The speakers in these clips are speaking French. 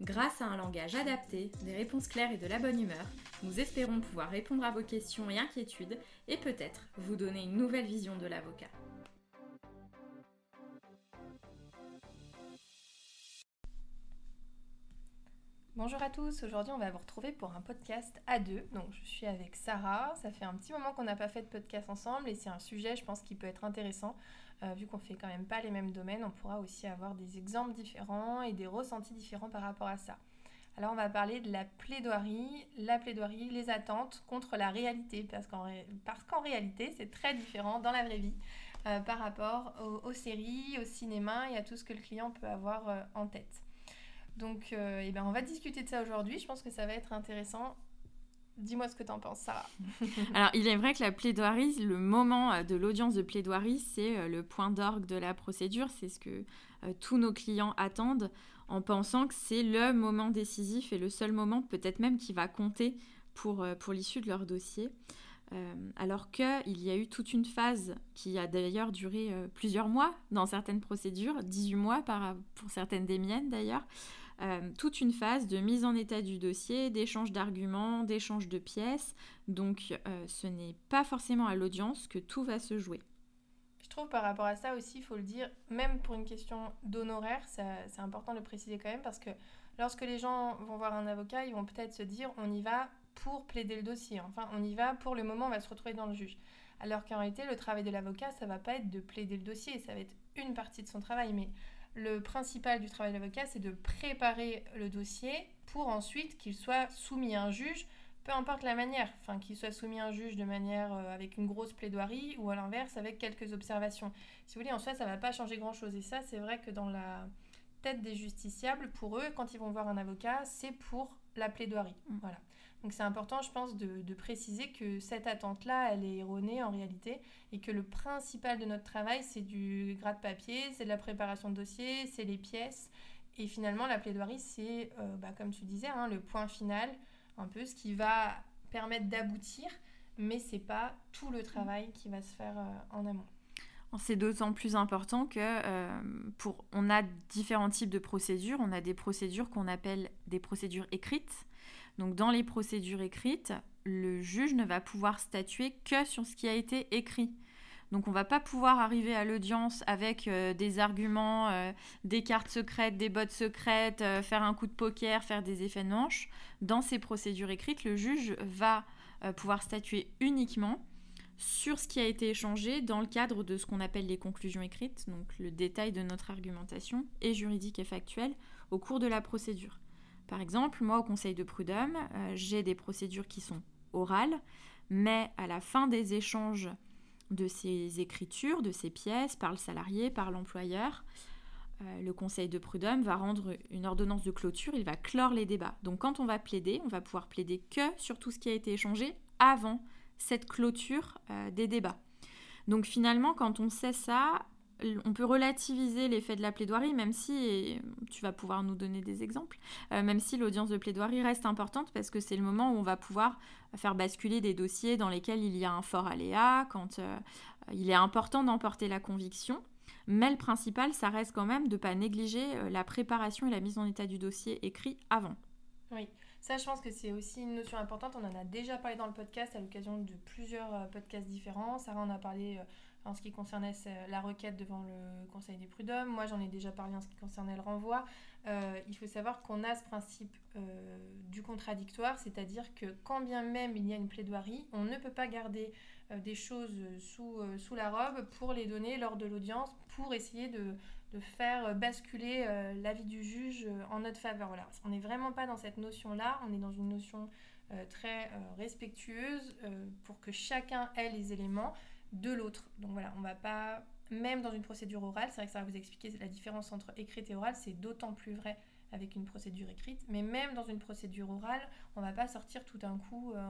Grâce à un langage adapté, des réponses claires et de la bonne humeur, nous espérons pouvoir répondre à vos questions et inquiétudes et peut-être vous donner une nouvelle vision de l'avocat. Bonjour à tous, aujourd'hui on va vous retrouver pour un podcast à deux. Donc je suis avec Sarah, ça fait un petit moment qu'on n'a pas fait de podcast ensemble et c'est un sujet je pense qui peut être intéressant euh, vu qu'on fait quand même pas les mêmes domaines, on pourra aussi avoir des exemples différents et des ressentis différents par rapport à ça. Alors on va parler de la plaidoirie, la plaidoirie, les attentes contre la réalité, parce qu'en réalité c'est très différent dans la vraie vie euh, par rapport aux, séries, au cinéma et à tout ce que le client peut avoir euh, en tête. Donc eh ben, on va discuter de ça aujourd'hui, je pense que ça va être intéressant Dis-moi ce que tu en penses, Sarah. Alors, il est vrai que la plaidoirie, le moment euh, de l'audience de plaidoirie, c'est euh, le point d'orgue de la procédure. C'est ce que euh, tous nos clients attendent en pensant que c'est le moment décisif et le seul moment, peut-être même, qui va compter pour, pour l'issue de leur dossier. alors qu'il y a eu toute une phase qui a d'ailleurs duré plusieurs mois dans certaines procédures, 18 mois pour certaines des miennes d'ailleurs, euh, toute une phase de mise en état du dossier, d'échange d'arguments, d'échange de pièces. Donc euh, ce n'est pas forcément à l'audience que tout va se jouer. Je trouve par rapport à ça aussi, il faut le dire, même pour une question d'honoraire, c'est important de le préciser quand même parce que lorsque les gens vont voir un avocat, ils vont peut-être se dire on y va pour plaider le dossier. Enfin, on y va pour le moment, on va se retrouver dans le juge. Alors qu'en réalité, le travail de l'avocat, ça va pas être de plaider le dossier, ça va être une partie de son travail. Mais le principal du travail d'avocat, c'est de préparer le dossier pour ensuite qu'il soit soumis à un juge, peu importe la manière, enfin qu'il soit soumis à un juge de manière euh, avec une grosse plaidoirie ou à l'inverse avec quelques observations. Si vous voulez, en soi, ça ne va pas changer grand-chose. Et ça, c'est vrai que dans la tête des justiciables, pour eux, quand ils vont voir un avocat, c'est pour la plaidoirie. Mm. Voilà. Donc c'est important, je pense, de, préciser que cette attente-là, elle est erronée en réalité, et que le principal de notre travail, c'est du gras de papier, c'est de la préparation de dossier, c'est les pièces, et finalement la plaidoirie, c'est, euh, bah, comme tu disais, hein, le point final, un peu ce qui va permettre d'aboutir, mais c'est pas tout le travail qui va se faire euh, en amont. C'est d'autant plus important que euh, pour, on a différents types de procédures. On a des procédures qu'on appelle des procédures écrites, donc dans les procédures écrites, le juge ne va pouvoir statuer que sur ce qui a été écrit. Donc on va pas pouvoir arriver à l'audience avec euh, des arguments, euh, des cartes secrètes, des bottes secrètes, faire un coup de poker, faire des effets de manche. Dans ces procédures écrites, le juge va pouvoir statuer uniquement sur ce qui a été échangé dans le cadre de ce qu'on appelle les conclusions écrites, donc le détail de notre argumentation et juridique et factuelle au cours de la procédure. Par exemple, moi au conseil de prud'homme, euh, j'ai des procédures qui sont orales, mais à la fin des échanges de ces écritures, de ces pièces, par le salarié, par l'employeur, euh, le conseil de prud'homme va rendre une ordonnance de clôture, il va clore les débats. Donc quand on va plaider, on va pouvoir plaider que sur tout ce qui a été échangé avant cette clôture euh, des débats. Donc finalement, quand on sait ça, on peut relativiser l'effet de la plaidoirie, même si, tu vas pouvoir nous donner des exemples, euh, même si l'audience de plaidoirie reste importante parce que c'est le moment où on va pouvoir faire basculer des dossiers dans lesquels il y a un fort aléa, quand euh, il est important d'emporter la conviction. Mais le principal, ça reste quand même de ne pas négliger la préparation et la mise en état du dossier écrit avant. Oui, ça je pense que c'est aussi une notion importante. On en a déjà parlé dans le podcast à l'occasion de plusieurs podcasts différents. Sarah en a parlé en ce qui concernait la requête devant le Conseil des prud'hommes. Moi, j'en ai déjà parlé en ce qui concernait le renvoi. Euh, il faut savoir qu'on a ce principe euh, du contradictoire, c'est-à-dire que quand bien même il y a une plaidoirie, on ne peut pas garder euh, des choses sous la robe pour les donner lors de l'audience, pour essayer de, de faire basculer l'avis du juge en notre faveur. Voilà. On n'est vraiment pas dans cette notion-là, on est dans une notion très respectueuse pour que chacun ait les éléments de l'autre. Donc voilà, on va pas, même dans une procédure orale, c'est vrai que ça va vous expliquer la différence entre écrite et orale, c'est d'autant plus vrai avec une procédure écrite, mais même dans une procédure orale, on va pas sortir tout d'un coup euh,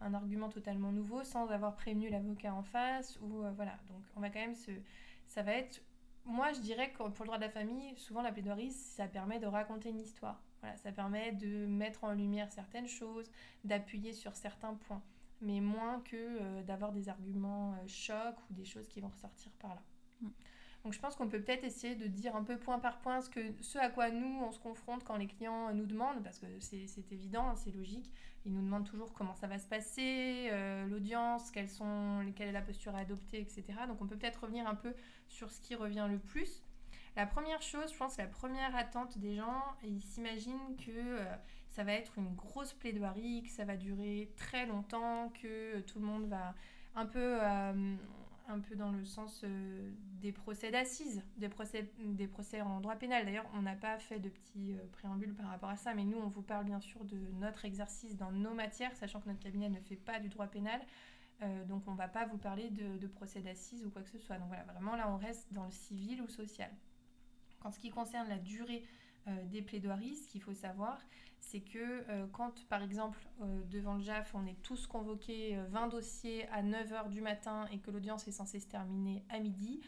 un argument totalement nouveau sans avoir prévenu l'avocat en face ou voilà. Donc on va quand même se ça va être moi, je dirais que pour le droit de la famille, souvent la plaidoirie, ça permet de raconter une histoire. Voilà, ça permet de mettre en lumière certaines choses, d'appuyer sur certains points, mais moins que euh, d'avoir des arguments euh, chocs ou des choses qui vont ressortir par là. Mm. Donc je pense qu'on peut peut-être essayer de dire un peu point par point ce, que, ce à quoi nous, on se confronte quand les clients nous demandent, parce que c'est évident, c'est logique. Ils nous demandent toujours comment ça va se passer, euh, l'audience, quelle est la posture à adopter, etc. Donc on peut peut-être revenir un peu sur ce qui revient le plus. La première chose, je pense, la première attente des gens, ils s'imaginent que euh, ça va être une grosse plaidoirie, que ça va durer très longtemps, que tout le monde va un peu, euh, un peu dans le sens euh, des procès d'assises, des procès, en droit pénal. D'ailleurs, on n'a pas fait de petits préambules par rapport à ça, mais nous, on vous parle bien sûr de notre exercice dans nos matières, sachant que notre cabinet ne fait pas du droit pénal. Euh, donc on ne va pas vous parler de, procès d'assises ou quoi que ce soit. Donc voilà, vraiment là on reste dans le civil ou social. En ce qui concerne la durée euh, des plaidoiries, ce qu'il faut savoir, c'est que euh, quand par exemple devant le JAF on est tous convoqués 20 dossiers à 9h du matin et que l'audience est censée se terminer à midi,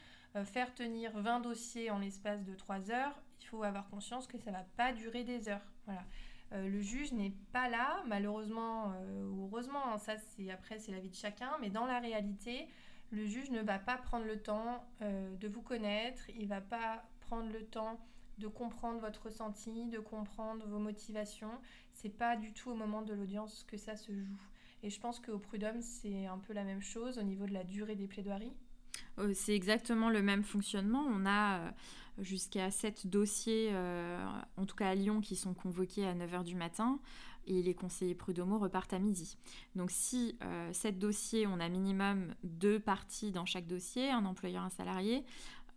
faire tenir 20 dossiers en l'espace de 3 heures, il faut avoir conscience que ça ne va pas durer des heures. Voilà. Euh, le juge n'est pas là, malheureusement euh, ou heureusement, hein, ça c'est après c'est la vie de chacun, mais dans la réalité, le juge ne va pas prendre le temps euh, de vous connaître, il va pas prendre le temps de comprendre votre ressenti, de comprendre vos motivations. C'est pas du tout au moment de l'audience que ça se joue. Et je pense qu'au prud'homme, c'est un peu la même chose au niveau de la durée des plaidoiries. C'est exactement le même fonctionnement. On a jusqu'à 7 dossiers, euh, en tout cas à Lyon, qui sont convoqués à 9h du matin et les conseillers prud'homo repartent à midi. Donc si euh, 7 dossiers, on a minimum deux parties dans chaque dossier, un employeur, un salarié, euh,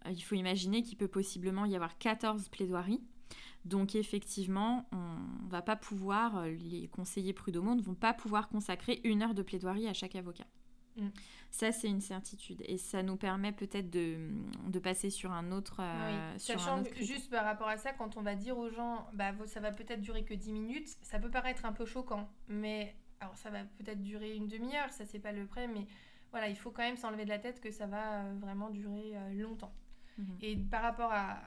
il faut imaginer qu'il peut possiblement y avoir 14 plaidoiries. Donc effectivement, on va pas pouvoir, les conseillers prud'homo ne vont pas pouvoir consacrer une heure de plaidoirie à chaque avocat. Mm. Ça, c'est une certitude. Et ça nous permet peut-être de, de, passer sur un autre. Euh, Sachant juste par rapport à ça, quand on va dire aux gens, bah, ça va peut-être durer que 10 minutes, ça peut paraître un peu choquant. Mais alors, ça va peut-être durer une demi-heure, ça, c'est pas le prêt. Mais voilà, il faut quand même s'enlever de la tête que ça va euh, vraiment durer euh, longtemps. Mhm. Et par rapport à,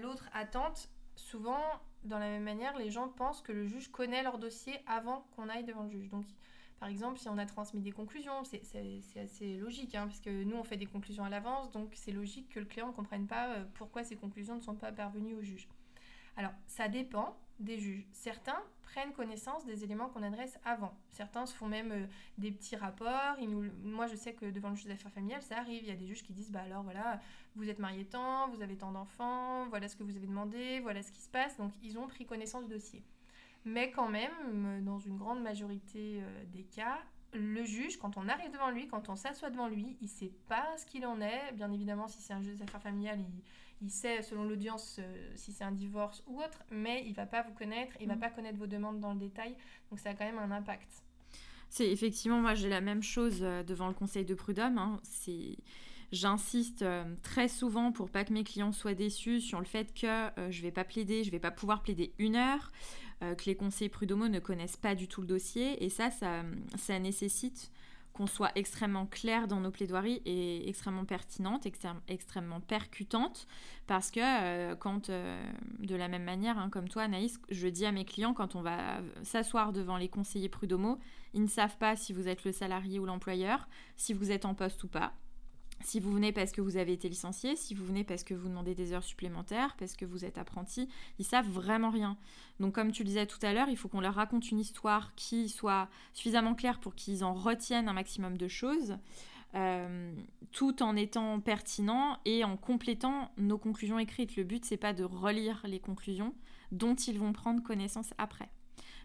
l'autre attente, souvent, dans la même manière, les gens pensent que le juge connaît leur dossier avant qu'on aille devant le juge. Donc, par exemple, si on a transmis des conclusions, c'est assez logique, hein, puisque nous, on fait des conclusions à l'avance, donc c'est logique que le client ne comprenne pas euh, pourquoi ces conclusions ne sont pas parvenues au juge. Alors, ça dépend des juges. Certains prennent connaissance des éléments qu'on adresse avant. Certains se font même euh, des petits rapports. Moi, je sais que devant le juge des affaires familiales, ça arrive. Il y a des juges qui disent, bah alors voilà, vous êtes marié tant, vous avez tant d'enfants, voilà ce que vous avez demandé, voilà ce qui se passe. Donc, ils ont pris connaissance du dossier. Mais quand même, dans une grande majorité euh, des cas, le juge, quand on arrive devant lui, quand on s'assoit devant lui, il sait pas ce qu'il en est. Bien évidemment, si c'est un juge des affaires familiales, il, sait, selon l'audience, euh, si c'est un divorce ou autre, mais il ne va pas vous connaître, il ne va mm. pas connaître vos demandes dans le détail. Donc ça a quand même un impact. C'est effectivement, moi j'ai la même chose euh, devant le conseil de prud'homme. Hein. C'est J'insiste très souvent pour pas que mes clients soient déçus sur le fait que je vais pas plaider, je vais pas pouvoir plaider une heure. Euh, que les conseillers prud'homo ne connaissent pas du tout le dossier. Et ça, ça, nécessite qu'on soit extrêmement clair dans nos plaidoiries et extrêmement pertinente, extrêmement percutante, parce que euh, quand, euh, de la même manière, hein, comme toi Anaïs, je dis à mes clients, quand on va s'asseoir devant les conseillers prud'homo, ils ne savent pas si vous êtes le salarié ou l'employeur, si vous êtes en poste ou pas. Si vous venez parce que vous avez été licencié, si vous venez parce que vous demandez des heures supplémentaires, parce que vous êtes apprenti, ils savent vraiment rien. Donc comme tu le disais tout à l'heure, il faut qu'on leur raconte une histoire qui soit suffisamment claire pour qu'ils en retiennent un maximum de choses, euh, tout en étant pertinent et en complétant nos conclusions écrites. Le but c'est pas de relire les conclusions dont ils vont prendre connaissance après.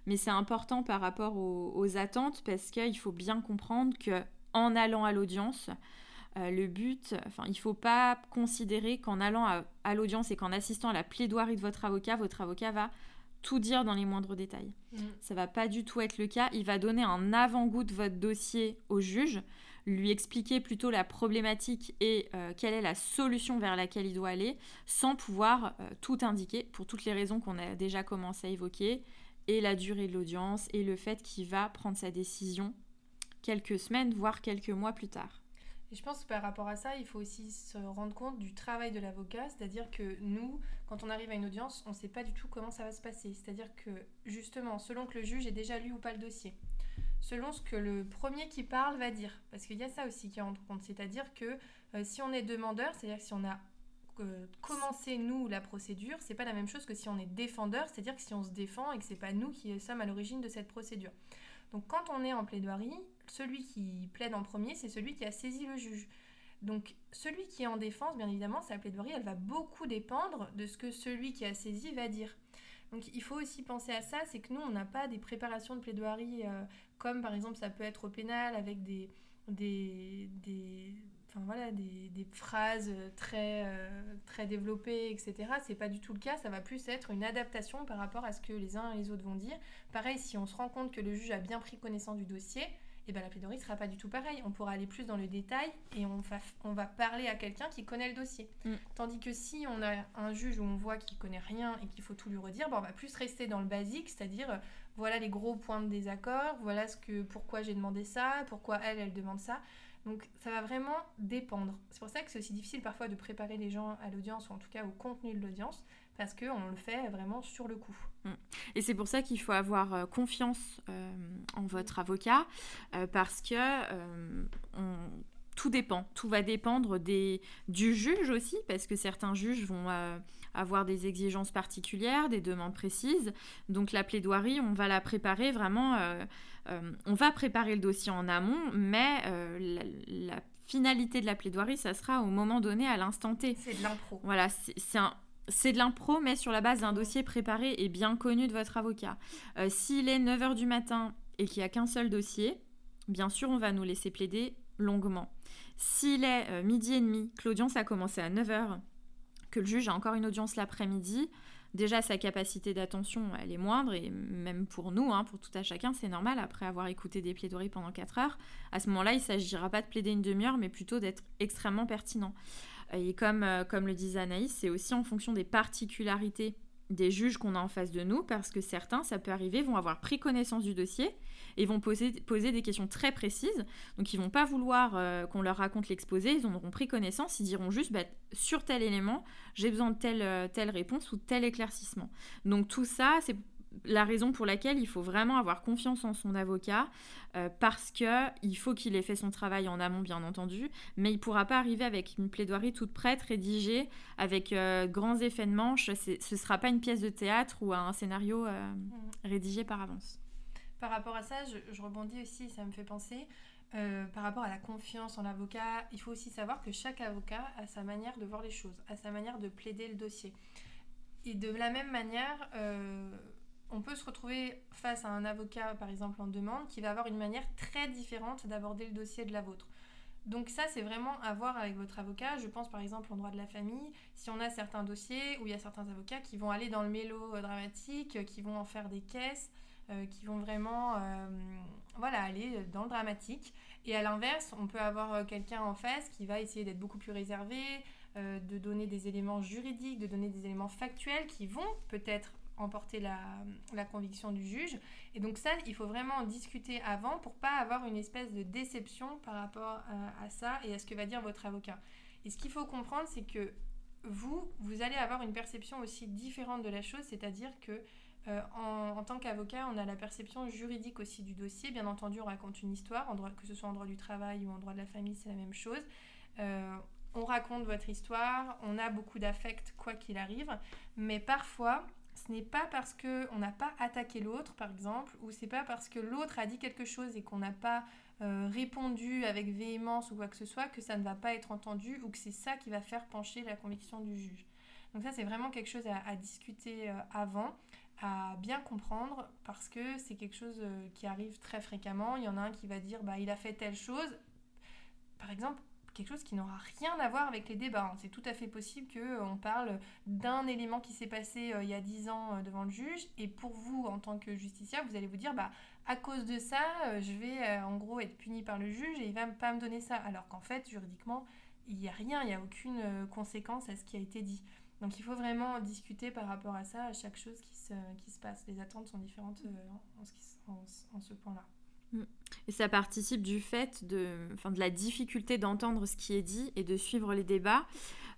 Mais c'est important par rapport aux, aux attentes parce qu'il faut bien comprendre que en allant à l'audience, euh, le but, enfin, il ne faut pas considérer qu'en allant à, l'audience et qu'en assistant à la plaidoirie de votre avocat, votre avocat va tout dire dans les moindres détails. Mm. Ça va pas du tout être le cas. Il va donner un avant-goût de votre dossier au juge, lui expliquer plutôt la problématique et euh, quelle est la solution vers laquelle il doit aller, sans pouvoir euh, tout indiquer pour toutes les raisons qu'on a déjà commencé à évoquer, et la durée de l'audience, et le fait qu'il va prendre sa décision quelques semaines, voire quelques mois plus tard. Et je pense que par rapport à ça, il faut aussi se rendre compte du travail de l'avocat, c'est-à-dire que nous, quand on arrive à une audience, on ne sait pas du tout comment ça va se passer. C'est-à-dire que justement, selon que le juge ait déjà lu ou pas le dossier, selon ce que le premier qui parle va dire, parce qu'il y a ça aussi qui rentre compte, c'est-à-dire que euh, si on est demandeur, c'est-à-dire si on a euh, commencé nous la procédure, c'est pas la même chose que si on est défendeur, c'est-à-dire que si on se défend et que c'est pas nous qui sommes à l'origine de cette procédure. Donc quand on est en plaidoirie, celui qui plaide en premier, c'est celui qui a saisi le juge. Donc celui qui est en défense, bien évidemment, sa plaidoirie, elle va beaucoup dépendre de ce que celui qui a saisi va dire. Donc il faut aussi penser à ça, c'est que nous, on n'a pas des préparations de plaidoirie euh, comme par exemple ça peut être au pénal avec des, des, des enfin voilà, des, des, phrases très, euh, très développées, etc. C'est pas du tout le cas, ça va plus être une adaptation par rapport à ce que les uns et les autres vont dire. Pareil, si on se rend compte que le juge a bien pris connaissance du dossier, et eh ben la plaidoirie ne sera pas du tout pareil. On pourra aller plus dans le détail et on va, on va parler à quelqu'un qui connaît le dossier. Mm. Tandis que si on a un juge où on voit qu'il connaît rien et qu'il faut tout lui redire, ben on va plus rester dans le basique, c'est-à-dire euh, voilà les gros points de désaccord, voilà ce que, pourquoi j'ai demandé ça, pourquoi elle, elle demande ça. Donc ça va vraiment dépendre. C'est pour ça que c'est aussi difficile parfois de préparer les gens à l'audience ou en tout cas au contenu de l'audience parce qu'on le fait vraiment sur le coup. Mm. Et c'est pour ça qu'il faut avoir euh, confiance euh, en votre avocat euh, parce que tout dépend. Tout va dépendre des, du juge aussi parce que certains juges vont avoir des exigences particulières, des demandes précises. Donc la plaidoirie, on va la préparer vraiment euh, on va préparer le dossier en amont, mais euh, la, finalité de la plaidoirie, ça sera au moment donné, à l'instant T. C'est de l'impro. Voilà, c'est de l'impro, mais sur la base d'un dossier préparé et bien connu de votre avocat. Euh, s'il est 9h du matin et qu'il n'y a qu'un seul dossier, bien sûr, on va nous laisser plaider longuement. S'il est midi et demi, que l'audience a commencé à 9h, que le juge a encore une audience l'après-midi, déjà sa capacité d'attention, elle est moindre, et même pour nous, hein, pour tout à chacun, c'est normal, après avoir écouté des plaidoiries pendant 4 heures, à ce moment-là, il ne s'agira pas de plaider une demi-heure, mais plutôt d'être extrêmement pertinent. Et comme, euh, comme le disait Anaïs, c'est aussi en fonction des particularités des juges qu'on a en face de nous, parce que certains, ça peut arriver, vont avoir pris connaissance du dossier et vont poser, poser des questions très précises. Donc, ils vont pas vouloir euh, qu'on leur raconte l'exposé, ils en auront pris connaissance, ils diront juste, bah, sur tel élément, j'ai besoin de telle, euh, telle réponse ou tel éclaircissement. Donc, tout ça, c'est la raison pour laquelle il faut vraiment avoir confiance en son avocat euh, parce que il faut qu'il ait fait son travail en amont bien entendu mais il pourra pas arriver avec une plaidoirie toute prête rédigée avec grands effets de manche ce sera pas une pièce de théâtre ou un scénario mmh. rédigé par avance par rapport à ça, je, rebondis aussi, ça me fait penser, euh, par rapport à la confiance en l'avocat, il faut aussi savoir que chaque avocat a sa manière de voir les choses, a sa manière de plaider le dossier. Et de la même manière, euh, on peut se retrouver face à un avocat, par exemple en demande, qui va avoir une manière très différente d'aborder le dossier de la vôtre. Donc ça, c'est vraiment à voir avec votre avocat. Je pense par exemple en droit de la famille, si on a certains dossiers où il y a certains avocats qui vont aller dans le mélo dramatique, qui vont en faire des caisses, euh, qui vont vraiment euh, voilà, aller dans le dramatique. Et à l'inverse, on peut avoir euh, quelqu'un en face qui va essayer d'être beaucoup plus réservé, de donner des éléments juridiques, de donner des éléments factuels qui vont peut-être emporter la, conviction du juge. Et donc ça, il faut vraiment en discuter avant pour pas avoir une espèce de déception par rapport à, à ça et à ce que va dire votre avocat. Et ce qu'il faut comprendre, c'est que vous, vous allez avoir une perception aussi différente de la chose, c'est-à-dire que euh, en, tant qu'avocat, on a la perception juridique aussi du dossier. Bien entendu, on raconte une histoire, que ce soit en droit du travail ou en droit de la famille, c'est la même chose. Euh, on raconte votre histoire, on a beaucoup d'affect quoi qu'il arrive, mais parfois, ce n'est pas parce qu'on n'a pas attaqué l'autre, par exemple, ou c'est pas parce que l'autre a dit quelque chose et qu'on n'a pas euh, répondu avec véhémence ou quoi que ce soit que ça ne va pas être entendu ou que c'est ça qui va faire pencher la conviction du juge. Donc ça, c'est vraiment quelque chose à, discuter avant à bien comprendre parce que c'est quelque chose euh, qui arrive très fréquemment. Il y en a un qui va dire bah il a fait telle chose. Par exemple, quelque chose qui n'aura rien à voir avec les débats. Hein. C'est tout à fait possible qu'on euh, parle d'un élément qui s'est passé euh, il y a 10 ans devant le juge et pour vous en tant que justiciable, vous allez vous dire bah à cause de ça, je vais en gros être puni par le juge et il va pas me donner ça alors qu'en fait juridiquement, il n'y a rien, il n'y a aucune conséquence à ce qui a été dit. Donc il faut vraiment discuter par rapport à ça, à chaque chose qui se, qui se passe. Les attentes sont différentes euh, en, ce point-là. Mm. Et ça participe du fait de, enfin, de la difficulté d'entendre ce qui est dit et de suivre les débats.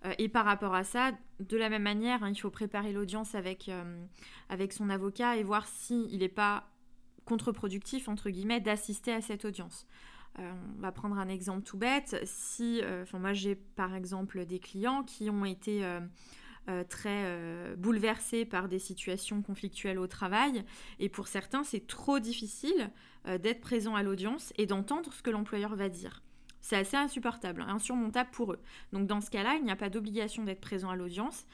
Euh, et par rapport à ça, de la même manière, hein, il faut préparer l'audience avec, euh, avec son avocat et voir s'il n'est pas contre-productif, entre guillemets, d'assister à cette audience. Euh, on va prendre un exemple tout bête. Si, moi j'ai par exemple des clients qui ont été très bouleversés par des situations conflictuelles au travail, et pour certains c'est trop difficile d'être présent à l'audience et d'entendre ce que l'employeur va dire. C'est assez insupportable, insurmontable pour eux. Donc dans ce cas-là, il n'y a pas d'obligation d'être présent à l'audience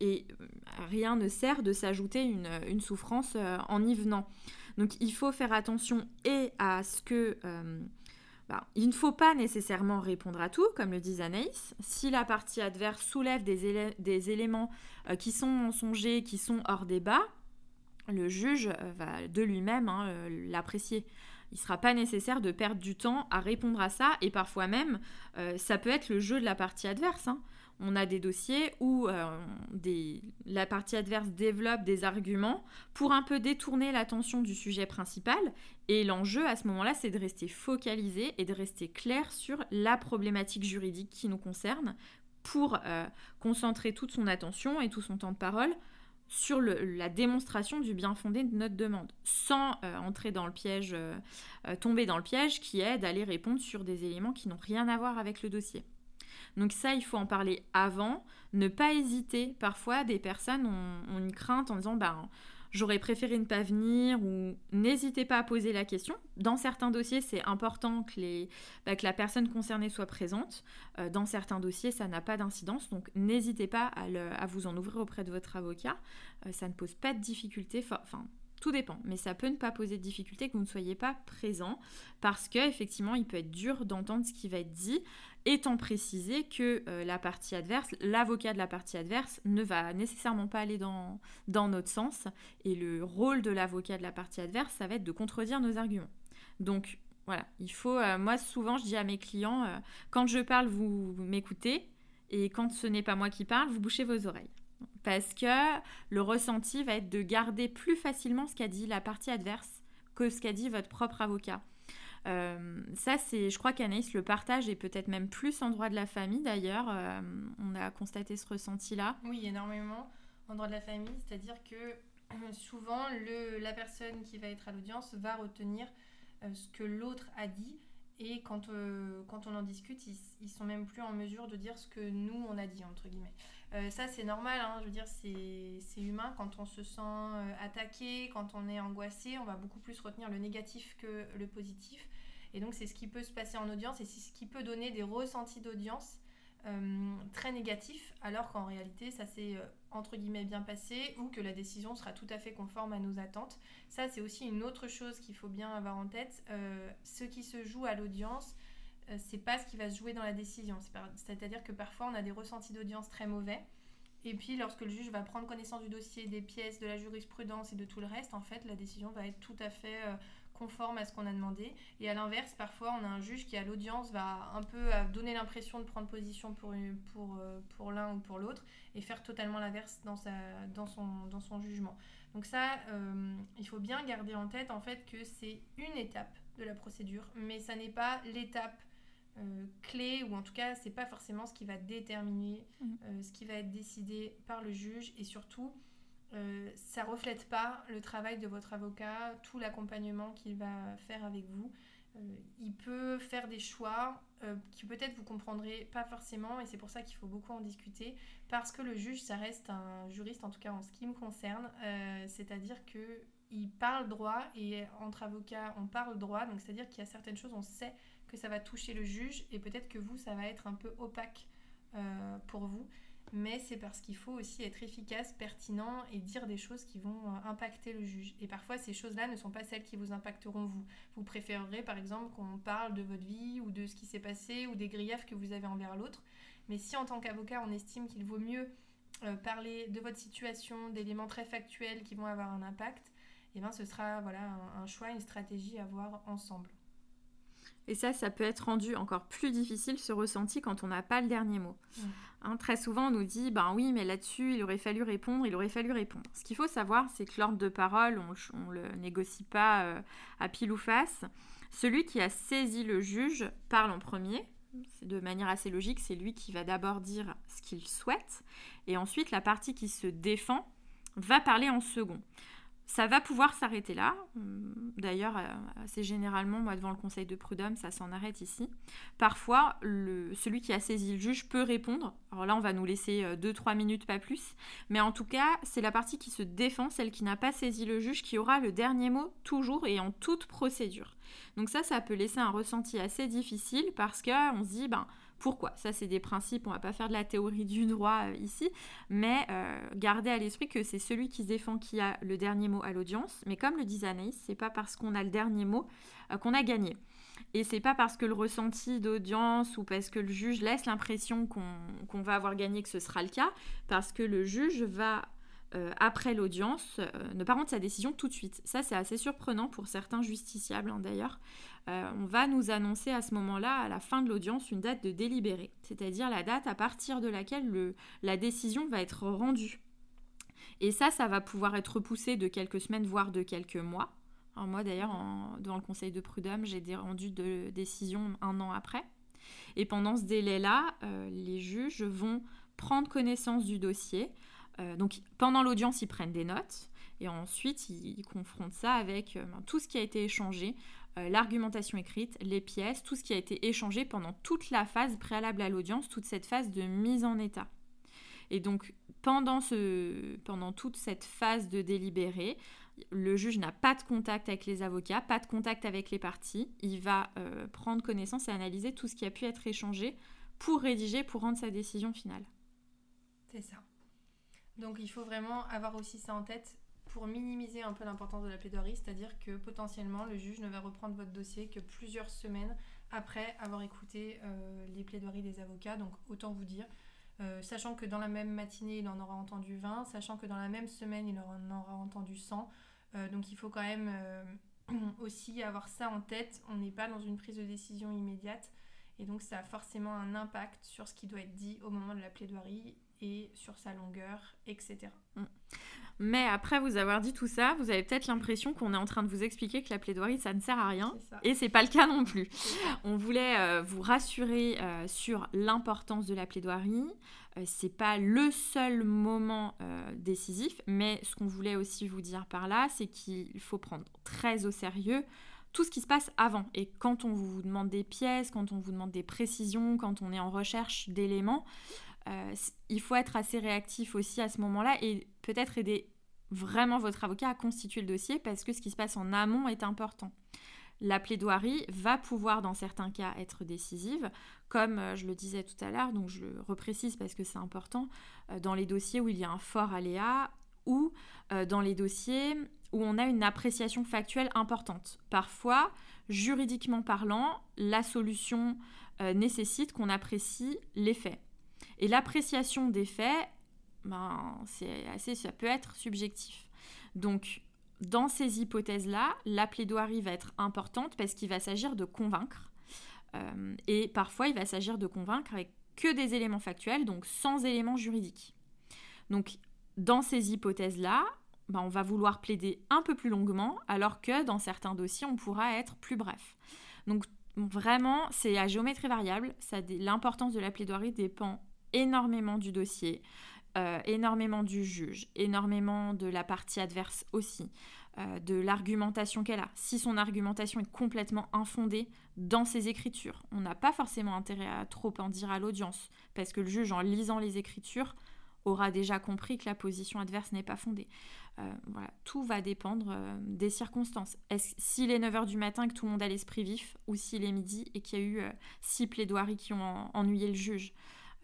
et euh, rien ne sert de s'ajouter une, souffrance euh, en y venant. Donc il faut faire attention et à ce que... Euh, bah, il ne faut pas nécessairement répondre à tout, comme le dit Anaïs. Si la partie adverse soulève des, éléments qui sont mensongers, qui sont hors débat, le juge va de lui-même hein, l'apprécier il ne sera pas nécessaire de perdre du temps à répondre à ça et parfois même euh, ça peut être le jeu de la partie adverse. Hein. On a des dossiers où euh, la partie adverse développe des arguments pour un peu détourner l'attention du sujet principal et l'enjeu à ce moment-là c'est de rester focalisé et de rester clair sur la problématique juridique qui nous concerne pour euh, concentrer toute son attention et tout son temps de parole sur la démonstration du bien fondé de notre demande, sans euh, entrer dans le piège, tomber dans le piège qui est d'aller répondre sur des éléments qui n'ont rien à voir avec le dossier. Donc ça, il faut en parler avant, ne pas hésiter. Parfois, des personnes ont, une crainte en disant, bah, j'aurais préféré ne pas venir ou n'hésitez pas à poser la question. Dans certains dossiers, c'est important que, les, bah, que la personne concernée soit présente. Euh, dans certains dossiers, ça n'a pas d'incidence, donc n'hésitez pas à, vous en ouvrir auprès de votre avocat. Euh, ça ne pose pas de difficulté. Enfin, tout dépend, mais ça peut ne pas poser de difficulté que vous ne soyez pas présent parce qu'effectivement, il peut être dur d'entendre ce qui va être dit étant précisé que euh, la partie adverse, l'avocat de la partie adverse ne va nécessairement pas aller dans, dans notre sens et le rôle de l'avocat de la partie adverse, ça va être de contredire nos arguments. Donc voilà, il faut, euh, moi souvent je dis à mes clients, euh, quand je parle, vous m'écoutez et quand ce n'est pas moi qui parle, vous bouchez vos oreilles. Parce que le ressenti va être de garder plus facilement ce qu'a dit la partie adverse que ce qu'a dit votre propre avocat. Euh, ça, c'est, je crois qu'Anaïs le partage et peut-être même plus en droit de la famille d'ailleurs. Euh, on a constaté ce ressenti-là. Oui, énormément en droit de la famille, c'est-à-dire que euh, souvent la personne qui va être à l'audience va retenir ce que l'autre a dit et quand, quand on en discute, ils, ils sont même plus en mesure de dire ce que nous on a dit entre guillemets. Ça c'est normal, hein, je veux dire c'est humain quand on se sent attaqué, quand on est angoissé, on va beaucoup plus retenir le négatif que le positif. Et donc, c'est ce qui peut se passer en audience et c'est ce qui peut donner des ressentis d'audience euh, très négatifs, alors qu'en réalité, ça s'est euh, entre guillemets bien passé ou que la décision sera tout à fait conforme à nos attentes. Ça, c'est aussi une autre chose qu'il faut bien avoir en tête. Euh, ce qui se joue à l'audience, c'est pas ce qui va se jouer dans la décision. C'est-à-dire que parfois, on a des ressentis d'audience très mauvais. Et puis, lorsque le juge va prendre connaissance du dossier, des pièces, de la jurisprudence et de tout le reste, en fait, la décision va être tout à fait conforme à ce qu'on a demandé. Et à l'inverse, parfois, on a un juge qui, à l'audience, va un peu euh, donner l'impression de prendre position pour, pour, euh, pour l'un ou pour l'autre et faire totalement l'inverse dans, sa, dans, son, dans son jugement. Donc ça, euh, il faut bien garder en tête, en fait, que c'est une étape de la procédure, mais ça n'est pas l'étape clé, ou en tout cas, c'est pas forcément ce qui va déterminer mmh. ce qui va être décidé par le juge, et surtout, euh, ça reflète pas le travail de votre avocat, tout l'accompagnement qu'il va faire avec vous. Euh, il peut faire des choix euh, qui peut-être vous comprendrez pas forcément et c'est pour ça qu'il faut beaucoup en discuter parce que le juge ça reste un juriste en tout cas en ce qui me concerne c'est-à-dire que il parle droit et entre avocats on parle droit donc c'est-à-dire qu'il y a certaines choses on sait que ça va toucher le juge et peut-être que vous ça va être un peu opaque pour vous mais c'est parce qu'il faut aussi être efficace, pertinent et dire des choses qui vont euh, impacter le juge. Et parfois, ces choses-là ne sont pas celles qui vous impacteront vous. Vous préférerez, par exemple, qu'on parle de votre vie ou de ce qui s'est passé ou des griefs que vous avez envers l'autre. Mais si en tant qu'avocat, on estime qu'il vaut mieux euh, parler de votre situation, d'éléments très factuels qui vont avoir un impact, eh bien, ce sera voilà, un, choix, une stratégie à voir ensemble. Et ça, ça peut être rendu encore plus difficile, ce ressenti, quand on n'a pas le dernier mot. Hein, très souvent, on nous dit, ben oui, mais là-dessus, il aurait fallu répondre, il aurait fallu répondre. Ce qu'il faut savoir, c'est que l'ordre de parole, on ne le négocie pas euh, à pile ou face. Celui qui a saisi le juge parle en premier. C'est de manière assez logique, c'est lui qui va d'abord dire ce qu'il souhaite. Et ensuite, la partie qui se défend va parler en second. Ça va pouvoir s'arrêter là. Hum, d'ailleurs, euh, assez généralement, moi, devant le conseil de prud'homme, ça s'en arrête ici. Parfois, celui qui a saisi le juge peut répondre. Alors là, on va nous laisser 2-3 euh, minutes, pas plus. Mais en tout cas, c'est la partie qui se défend, celle qui n'a pas saisi le juge, qui aura le dernier mot toujours et en toute procédure. Donc ça, ça peut laisser un ressenti assez difficile parce qu'on se dit, ben, pourquoi? Ça, c'est des principes, on va pas faire de la théorie du droit euh, ici, mais euh, gardez à l'esprit que c'est celui qui se défend qui a le dernier mot à l'audience. Mais comme le disait Anaïs, c'est pas parce qu'on a le dernier mot euh, qu'on a gagné. Et c'est pas parce que le ressenti d'audience ou parce que le juge laisse l'impression qu'on va avoir gagné que ce sera le cas, parce que le juge va après l'audience, ne pas rendre sa décision tout de suite. Ça, c'est assez surprenant pour certains justiciables, hein, d'ailleurs. Euh, on va nous annoncer à ce moment-là, à la fin de l'audience, une date de délibéré, c'est-à-dire la date à partir de laquelle la décision va être rendue. Et ça, ça va pouvoir être repoussé de quelques semaines, voire de quelques mois. moi, d'ailleurs, devant le conseil de prud'homme, j'ai rendu de décision un an après. Et pendant ce délai-là, euh, les juges vont prendre connaissance du dossier. Euh, donc, pendant l'audience, ils prennent des notes. Et ensuite, ils confrontent ça avec ben, tout ce qui a été échangé, euh, l'argumentation écrite, les pièces, tout ce qui a été échangé pendant toute la phase préalable à l'audience, toute cette phase de mise en état. Et donc, pendant, ce, pendant toute cette phase de délibéré, le juge n'a pas de contact avec les avocats, pas de contact avec les parties. Il va euh, prendre connaissance et analyser tout ce qui a pu être échangé pour rédiger, pour rendre sa décision finale. C'est ça. Donc il faut vraiment avoir aussi ça en tête pour minimiser un peu l'importance de la plaidoirie, c'est-à-dire que potentiellement le juge ne va reprendre votre dossier que plusieurs semaines après avoir écouté euh, les plaidoiries des avocats. Donc autant vous dire, euh, sachant que dans la même matinée il en aura entendu 20, sachant que dans la même semaine il en aura entendu 100. Euh, donc il faut quand même aussi avoir ça en tête. On n'est pas dans une prise de décision immédiate. Et donc ça a forcément un impact sur ce qui doit être dit au moment de la plaidoirie et sur sa longueur, etc. Mais après vous avoir dit tout ça, vous avez peut-être l'impression qu'on est en train de vous expliquer que la plaidoirie, ça ne sert à rien. Et c'est pas le cas non plus. On voulait euh, vous rassurer euh, sur l'importance de la plaidoirie. Euh, c'est pas le seul moment décisif, mais ce qu'on voulait aussi vous dire par là, c'est qu'il faut prendre très au sérieux tout ce qui se passe avant. Et quand on vous demande des pièces, quand on vous demande des précisions, quand on est en recherche d'éléments, euh, il faut être assez réactif aussi à ce moment-là et peut-être aider vraiment votre avocat à constituer le dossier parce que ce qui se passe en amont est important. La plaidoirie va pouvoir dans certains cas être décisive, comme euh, je le disais tout à l'heure, donc je le reprécise parce que c'est important, euh, dans les dossiers où il y a un fort aléa ou dans les dossiers où on a une appréciation factuelle importante. Parfois, juridiquement parlant, la solution nécessite qu'on apprécie les faits. Et l'appréciation des faits, ben, c'est assez, ça peut être subjectif. Donc, dans ces hypothèses-là, la plaidoirie va être importante parce qu'il va s'agir de convaincre. Euh, et parfois, il va s'agir de convaincre avec que des éléments factuels, donc sans éléments juridiques. Donc, dans ces hypothèses-là, ben, on va vouloir plaider un peu plus longuement, alors que dans certains dossiers, on pourra être plus bref. Donc, vraiment, c'est à géométrie variable. L'importance de la plaidoirie dépend énormément du dossier, euh, énormément du juge, énormément de la partie adverse aussi, euh, de l'argumentation qu'elle a. Si son argumentation est complètement infondée dans ses écritures, on n'a pas forcément intérêt à trop en dire à l'audience, parce que le juge, en lisant les écritures, aura déjà compris que la position adverse n'est pas fondée. Euh, tout va dépendre des circonstances. S'il est 9h du matin que tout le monde a l'esprit vif, ou s'il est midi et qu'il y a eu six plaidoiries qui ont ennuyé le juge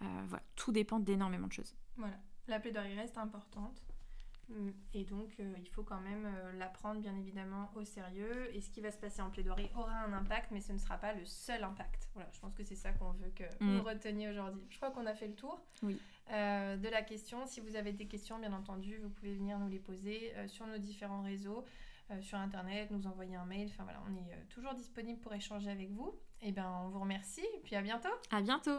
voilà, tout dépend d'énormément de choses. Voilà, la plaidoirie reste importante. Mm, et donc, euh, il faut quand même euh, la prendre bien évidemment au sérieux. Et ce qui va se passer en plaidoirie aura un impact, mais ce ne sera pas le seul impact. Voilà, je pense que c'est ça qu'on veut que mm. vous reteniez aujourd'hui. Je crois qu'on a fait le tour de la question. Si vous avez des questions, bien entendu, vous pouvez venir nous les poser sur nos différents réseaux, sur Internet, nous envoyer un mail. Enfin voilà, on est toujours disponible pour échanger avec vous. Et eh bien, on vous remercie. Et puis à bientôt. À bientôt.